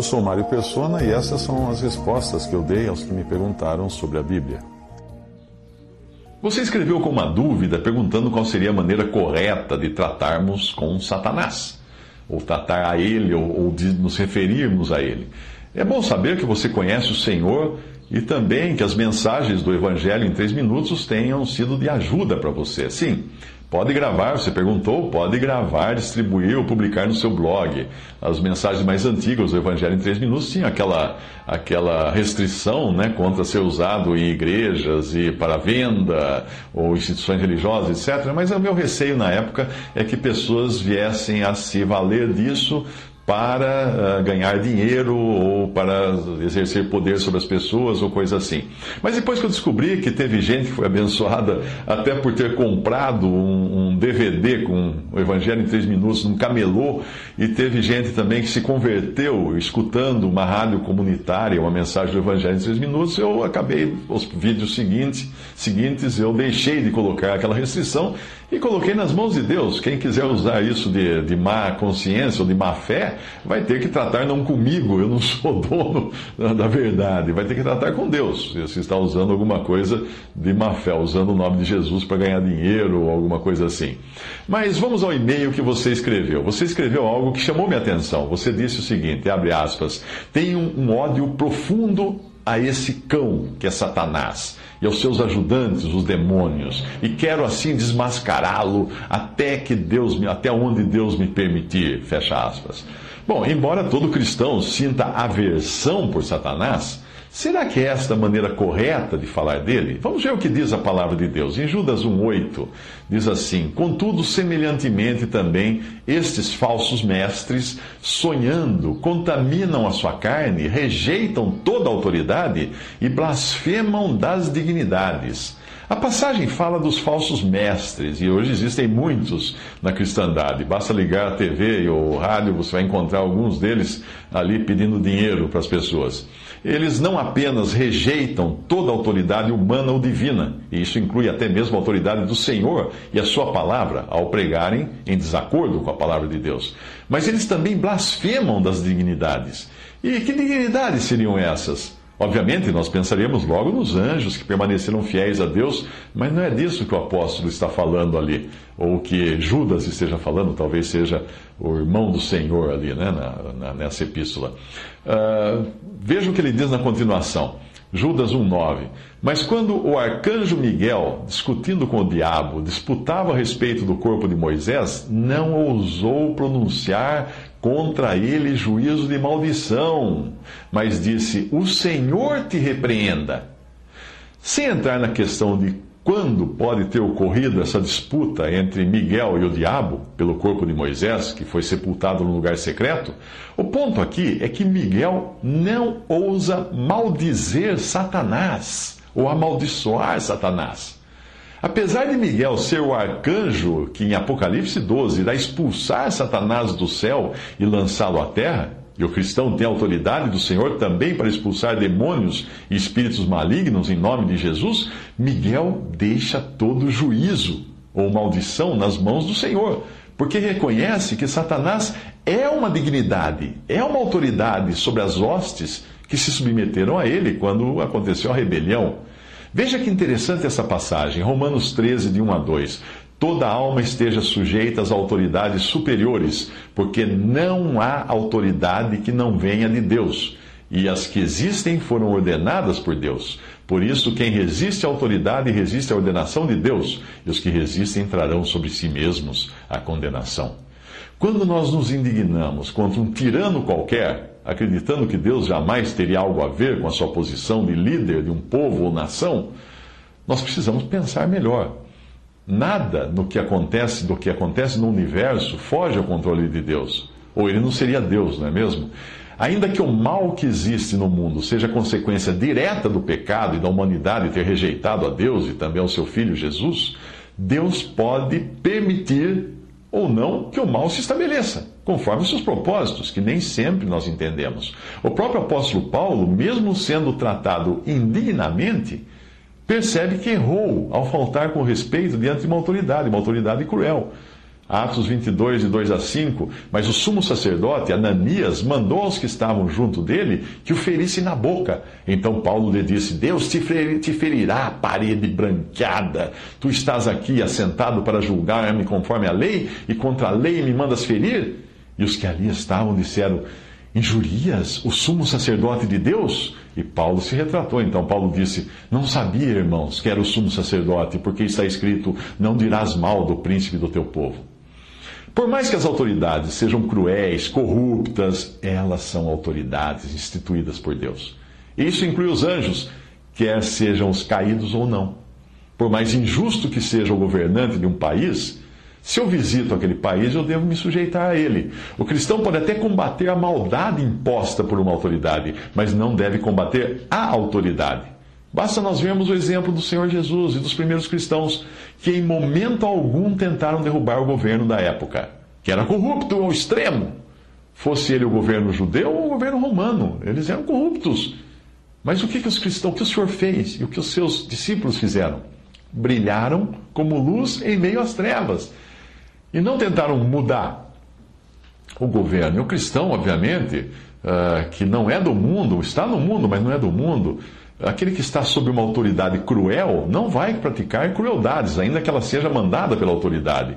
Eu sou Mário Persona e essas são as respostas que eu dei aos que me perguntaram sobre a Bíblia. Você escreveu com uma dúvida perguntando qual seria a maneira correta de tratarmos com Satanás, ou tratar a ele, ou, ou de nos referirmos a ele. É bom saber que você conhece o Senhor e também que as mensagens do Evangelho em três minutos tenham sido de ajuda para você. Sim, Pode gravar, você perguntou, pode gravar, distribuir ou publicar no seu blog. As mensagens mais antigas do Evangelho em três minutos tinham aquela, aquela restrição né, contra ser usado em igrejas e para venda ou instituições religiosas, etc. Mas o meu receio na época é que pessoas viessem a se valer disso para uh, ganhar dinheiro ou para exercer poder sobre as pessoas ou coisa assim. Mas depois que eu descobri que teve gente que foi abençoada até por ter comprado um, um DVD com o Evangelho em três minutos num camelô e teve gente também que se converteu escutando uma rádio comunitária, uma mensagem do Evangelho em três minutos, eu acabei os vídeos seguintes, seguintes eu deixei de colocar aquela restrição e coloquei nas mãos de Deus. Quem quiser usar isso de, de má consciência ou de má fé, vai ter que tratar não comigo, eu não sou dono da verdade, vai ter que tratar com Deus. Se está usando alguma coisa de má fé, usando o nome de Jesus para ganhar dinheiro ou alguma coisa assim. Mas vamos ao e-mail que você escreveu. Você escreveu algo que chamou minha atenção. Você disse o seguinte: abre aspas, tenho um ódio profundo a esse cão que é Satanás e aos seus ajudantes, os demônios, e quero assim desmascará-lo até que Deus me, até onde Deus me permitir. Fecha aspas. Bom, embora todo cristão sinta aversão por Satanás, Será que é esta a maneira correta de falar dele? Vamos ver o que diz a palavra de Deus. Em Judas 1,8 diz assim: Contudo, semelhantemente também, estes falsos mestres, sonhando, contaminam a sua carne, rejeitam toda a autoridade e blasfemam das dignidades. A passagem fala dos falsos mestres, e hoje existem muitos na cristandade. Basta ligar a TV ou o rádio, você vai encontrar alguns deles ali pedindo dinheiro para as pessoas. Eles não apenas rejeitam toda autoridade humana ou divina, e isso inclui até mesmo a autoridade do Senhor e a sua palavra, ao pregarem em desacordo com a palavra de Deus, mas eles também blasfemam das dignidades. E que dignidades seriam essas? Obviamente, nós pensaríamos logo nos anjos que permaneceram fiéis a Deus, mas não é disso que o apóstolo está falando ali, ou que Judas esteja falando, talvez seja o irmão do Senhor ali, né, na, na, nessa epístola. Uh, veja o que ele diz na continuação. Judas 1,9. Mas quando o arcanjo Miguel, discutindo com o diabo, disputava a respeito do corpo de Moisés, não ousou pronunciar contra ele juízo de maldição, mas disse: O Senhor te repreenda. Sem entrar na questão de quando pode ter ocorrido essa disputa entre Miguel e o diabo pelo corpo de Moisés, que foi sepultado no lugar secreto, o ponto aqui é que Miguel não ousa maldizer Satanás ou amaldiçoar Satanás. Apesar de Miguel ser o arcanjo que em Apocalipse 12 irá expulsar Satanás do céu e lançá-lo à terra, e o cristão tem autoridade do Senhor também para expulsar demônios e espíritos malignos em nome de Jesus, Miguel deixa todo juízo ou maldição nas mãos do Senhor, porque reconhece que Satanás é uma dignidade, é uma autoridade sobre as hostes que se submeteram a ele quando aconteceu a rebelião. Veja que interessante essa passagem, Romanos 13, de 1 a 2. Toda alma esteja sujeita às autoridades superiores, porque não há autoridade que não venha de Deus, e as que existem foram ordenadas por Deus. Por isso, quem resiste à autoridade resiste à ordenação de Deus, e os que resistem trarão sobre si mesmos a condenação. Quando nós nos indignamos contra um tirano qualquer, acreditando que Deus jamais teria algo a ver com a sua posição de líder de um povo ou nação, nós precisamos pensar melhor. Nada no que acontece, do que acontece no universo foge ao controle de Deus. Ou ele não seria Deus, não é mesmo? Ainda que o mal que existe no mundo seja consequência direta do pecado e da humanidade ter rejeitado a Deus e também ao seu filho Jesus, Deus pode permitir ou não que o mal se estabeleça, conforme seus propósitos, que nem sempre nós entendemos. O próprio apóstolo Paulo, mesmo sendo tratado indignamente, percebe que errou ao faltar com respeito diante de uma autoridade, uma autoridade cruel. Atos 22, de 2 a 5. Mas o sumo sacerdote, Ananias, mandou aos que estavam junto dele que o ferisse na boca. Então Paulo lhe disse: Deus te, te ferirá, parede branqueada. Tu estás aqui assentado para julgar-me conforme a lei, e contra a lei me mandas ferir? E os que ali estavam disseram: Injurias o sumo sacerdote de Deus? E Paulo se retratou. Então Paulo disse: Não sabia, irmãos, que era o sumo sacerdote, porque está escrito: Não dirás mal do príncipe do teu povo. Por mais que as autoridades sejam cruéis, corruptas, elas são autoridades instituídas por Deus. Isso inclui os anjos, quer sejam os caídos ou não. Por mais injusto que seja o governante de um país, se eu visito aquele país, eu devo me sujeitar a ele. O cristão pode até combater a maldade imposta por uma autoridade, mas não deve combater a autoridade. Basta nós vermos o exemplo do Senhor Jesus e dos primeiros cristãos, que em momento algum tentaram derrubar o governo da época, que era corrupto ao extremo. Fosse ele o governo judeu ou o governo romano, eles eram corruptos. Mas o que, que os cristãos, o que o Senhor fez e o que os seus discípulos fizeram? Brilharam como luz em meio às trevas e não tentaram mudar o governo. E o cristão, obviamente, uh, que não é do mundo, está no mundo, mas não é do mundo, aquele que está sob uma autoridade cruel não vai praticar crueldades, ainda que ela seja mandada pela autoridade,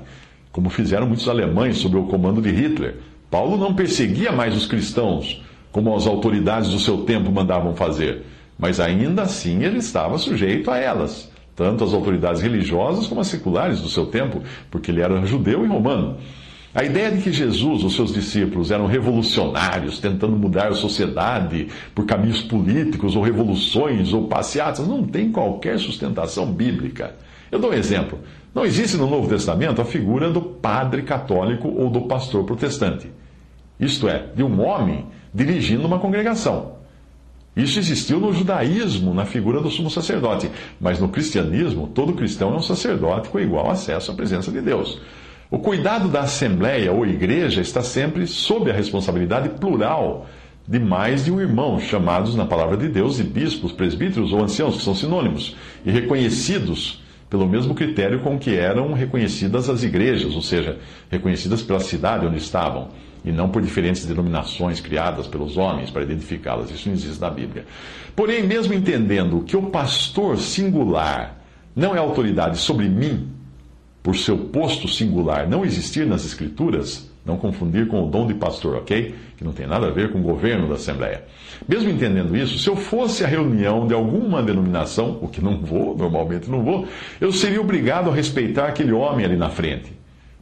como fizeram muitos alemães sob o comando de Hitler. Paulo não perseguia mais os cristãos, como as autoridades do seu tempo mandavam fazer, mas ainda assim ele estava sujeito a elas tanto as autoridades religiosas como as seculares do seu tempo, porque ele era judeu e romano. A ideia de que Jesus, os seus discípulos, eram revolucionários, tentando mudar a sociedade por caminhos políticos, ou revoluções, ou passeatas, não tem qualquer sustentação bíblica. Eu dou um exemplo. Não existe no Novo Testamento a figura do padre católico ou do pastor protestante. Isto é, de um homem dirigindo uma congregação. Isso existiu no judaísmo, na figura do sumo sacerdote. Mas no cristianismo, todo cristão é um sacerdote com igual acesso à presença de Deus. O cuidado da assembleia ou igreja está sempre sob a responsabilidade plural de mais de um irmão, chamados na palavra de Deus de bispos, presbíteros ou anciãos, que são sinônimos, e reconhecidos pelo mesmo critério com que eram reconhecidas as igrejas, ou seja, reconhecidas pela cidade onde estavam e não por diferentes denominações criadas pelos homens para identificá-las. Isso não existe na Bíblia. Porém, mesmo entendendo que o pastor singular não é autoridade sobre mim, por seu posto singular não existir nas Escrituras, não confundir com o dom de pastor, ok? Que não tem nada a ver com o governo da Assembleia. Mesmo entendendo isso, se eu fosse à reunião de alguma denominação, o que não vou, normalmente não vou, eu seria obrigado a respeitar aquele homem ali na frente.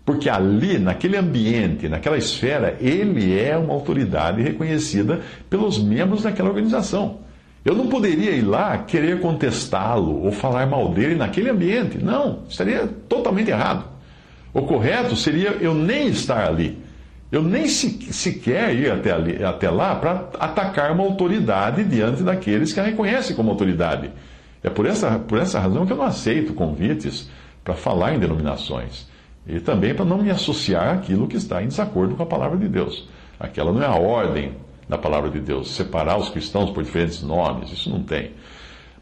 Porque ali, naquele ambiente, naquela esfera, ele é uma autoridade reconhecida pelos membros daquela organização. Eu não poderia ir lá querer contestá-lo ou falar mal dele naquele ambiente. Não, estaria totalmente errado. O correto seria eu nem estar ali. Eu nem se, sequer ir até, ali, até lá para atacar uma autoridade diante daqueles que a reconhecem como autoridade. É por essa, por essa razão que eu não aceito convites para falar em denominações. E também para não me associar àquilo que está em desacordo com a palavra de Deus. Aquela não é a ordem da palavra de Deus, separar os cristãos por diferentes nomes, isso não tem.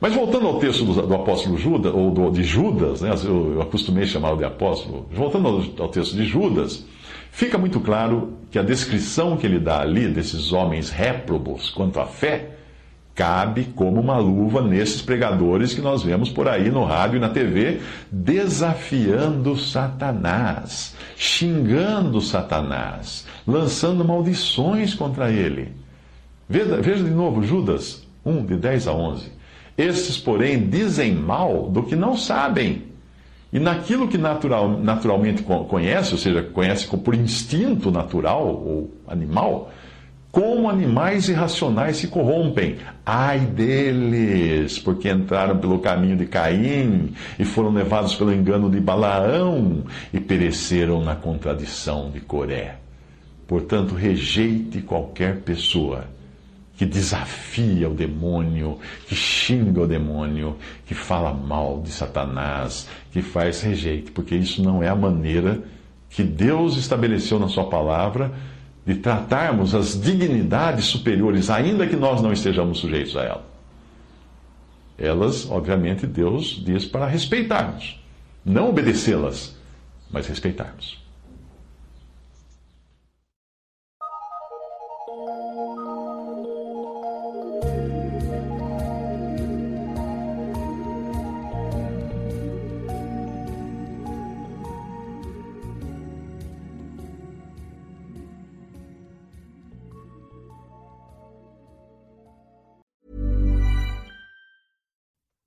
Mas voltando ao texto do, do apóstolo Judas, ou do, de Judas, né, eu, eu acostumei chamá-lo de apóstolo, voltando ao, ao texto de Judas, fica muito claro que a descrição que ele dá ali desses homens réprobos quanto à fé, cabe como uma luva nesses pregadores que nós vemos por aí no rádio e na TV, desafiando Satanás, xingando Satanás, lançando maldições contra ele. Veja, veja de novo Judas 1, de 10 a 11. Estes, porém, dizem mal do que não sabem. E naquilo que natural, naturalmente conhece, ou seja, conhece por instinto natural ou animal, como animais irracionais se corrompem. Ai deles, porque entraram pelo caminho de Caim e foram levados pelo engano de Balaão e pereceram na contradição de Coré. Portanto, rejeite qualquer pessoa que desafia o demônio, que xinga o demônio, que fala mal de Satanás, que faz rejeite, porque isso não é a maneira que Deus estabeleceu na Sua palavra de tratarmos as dignidades superiores, ainda que nós não estejamos sujeitos a ela. Elas, obviamente, Deus diz para respeitarmos, não obedecê-las, mas respeitarmos.